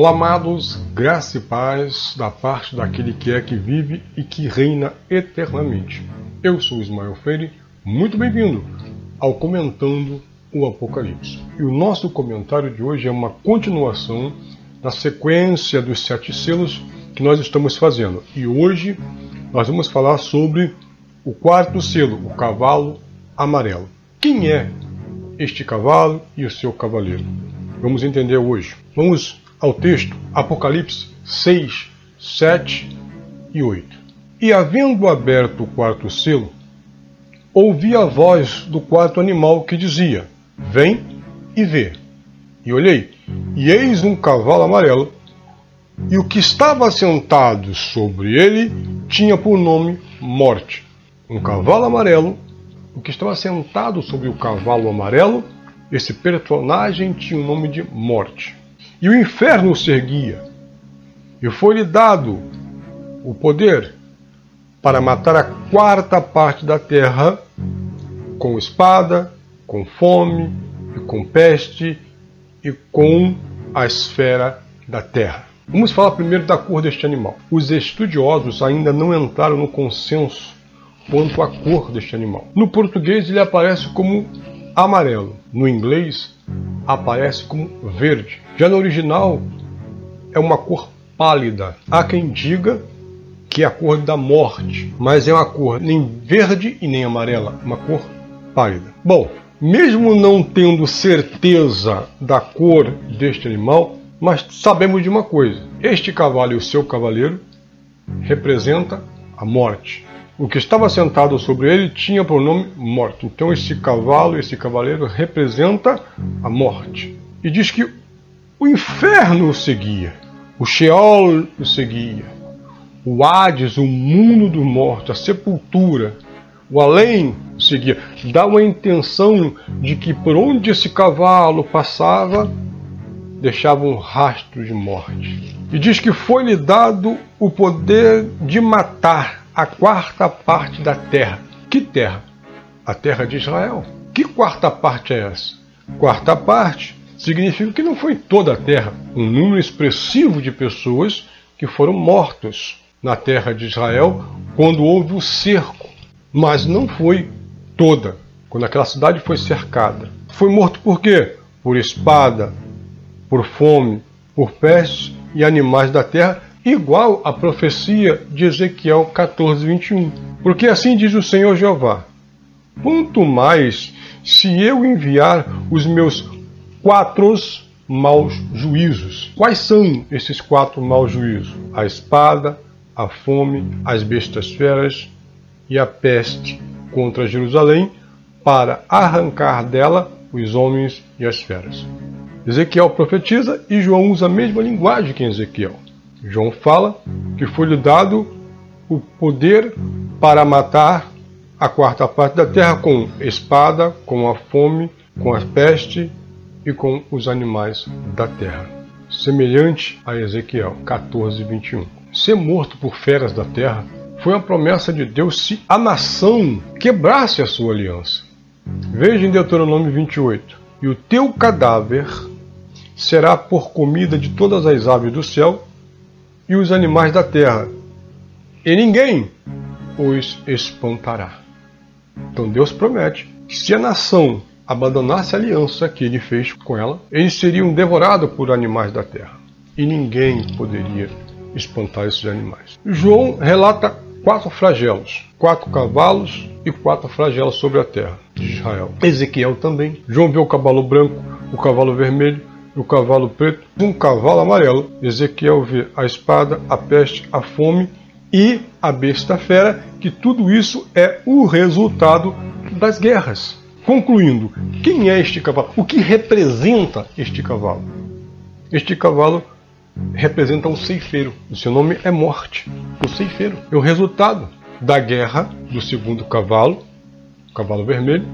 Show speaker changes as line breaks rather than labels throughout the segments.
Olá, amados, graça e paz da parte daquele que é que vive e que reina eternamente. Eu sou Ismael Freire, muito bem-vindo ao Comentando o Apocalipse. E o nosso comentário de hoje é uma continuação da sequência dos sete selos que nós estamos fazendo. E hoje nós vamos falar sobre o quarto selo, o cavalo amarelo. Quem é este cavalo e o seu cavaleiro? Vamos entender hoje. Vamos ao texto Apocalipse 6, 7 e 8. E havendo aberto o quarto selo, ouvi a voz do quarto animal que dizia: Vem e vê. E olhei, e eis um cavalo amarelo, e o que estava sentado sobre ele tinha por nome Morte. Um cavalo amarelo, o que estava sentado sobre o cavalo amarelo, esse personagem tinha o nome de Morte. E o inferno o seguia. E foi-lhe dado o poder para matar a quarta parte da terra com espada, com fome, e com peste e com a esfera da terra. Vamos falar primeiro da cor deste animal. Os estudiosos ainda não entraram no consenso quanto à cor deste animal. No português ele aparece como amarelo, no inglês aparece como verde. Já no original é uma cor pálida. Há quem diga que é a cor da morte, mas é uma cor nem verde e nem amarela, uma cor pálida. Bom, mesmo não tendo certeza da cor deste animal, mas sabemos de uma coisa: este cavalo e o seu cavaleiro representa a morte. O que estava sentado sobre ele tinha por nome morte. Então esse cavalo, esse cavaleiro representa a morte. E diz que o inferno o seguia, o Sheol o seguia, o Hades, o mundo do morto, a sepultura, o além o seguia. Dá uma intenção de que por onde esse cavalo passava, deixava um rastro de morte. E diz que foi-lhe dado o poder de matar a quarta parte da terra. Que terra? A terra de Israel. Que quarta parte é essa? Quarta parte significa que não foi toda a terra, um número expressivo de pessoas que foram mortos na terra de Israel quando houve o cerco, mas não foi toda, quando aquela cidade foi cercada. Foi morto por quê? Por espada, por fome, por peste e animais da terra igual à profecia de Ezequiel 14, 21. Porque assim diz o Senhor Jeová: Quanto mais se eu enviar os meus quatro maus juízos. Quais são esses quatro maus juízos? A espada, a fome, as bestas feras e a peste contra Jerusalém, para arrancar dela os homens e as feras. Ezequiel profetiza e João usa a mesma linguagem que Ezequiel. João fala que foi-lhe dado o poder para matar a quarta parte da terra com espada, com a fome, com a peste e com os animais da terra. Semelhante a Ezequiel 14, 21. Ser morto por feras da terra foi uma promessa de Deus se a nação quebrasse a sua aliança. Veja em Deuteronômio 28. E o teu cadáver será por comida de todas as aves do céu e os animais da terra, e ninguém os espantará. Então Deus promete que se a nação abandonasse a aliança que ele fez com ela, eles seriam devorados por animais da terra. E ninguém poderia espantar esses animais. João relata quatro flagelos, quatro cavalos e quatro flagelos sobre a terra de Israel. Ezequiel também. João vê o cavalo branco, o cavalo vermelho, o cavalo preto, um cavalo amarelo. Ezequiel vê a espada, a peste, a fome e a besta fera, que tudo isso é o resultado das guerras. Concluindo, quem é este cavalo? O que representa este cavalo? Este cavalo representa um ceifeiro. O seu nome é morte. O ceifeiro é o resultado da guerra do segundo cavalo, o cavalo vermelho,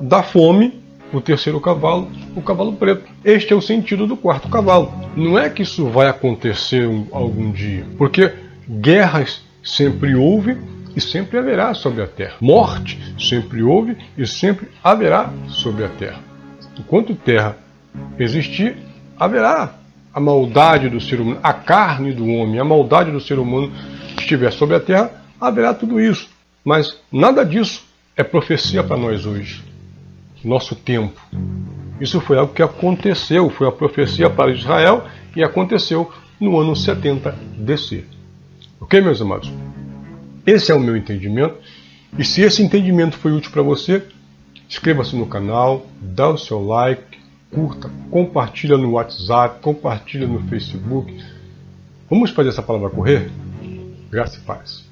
da fome o terceiro cavalo, o cavalo preto. Este é o sentido do quarto cavalo. Não é que isso vai acontecer algum dia, porque guerras sempre houve e sempre haverá sobre a terra. Morte sempre houve e sempre haverá sobre a terra. Enquanto terra existir, haverá a maldade do ser humano, a carne do homem, a maldade do ser humano estiver sobre a terra, haverá tudo isso. Mas nada disso é profecia para nós hoje, nosso tempo. Isso foi algo que aconteceu, foi a profecia para Israel e aconteceu no ano 70 DC. Ok, meus amados? Esse é o meu entendimento. E se esse entendimento foi útil para você, inscreva-se no canal, dá o seu like, curta, compartilha no WhatsApp, compartilha no Facebook. Vamos fazer essa palavra correr? Graça e paz.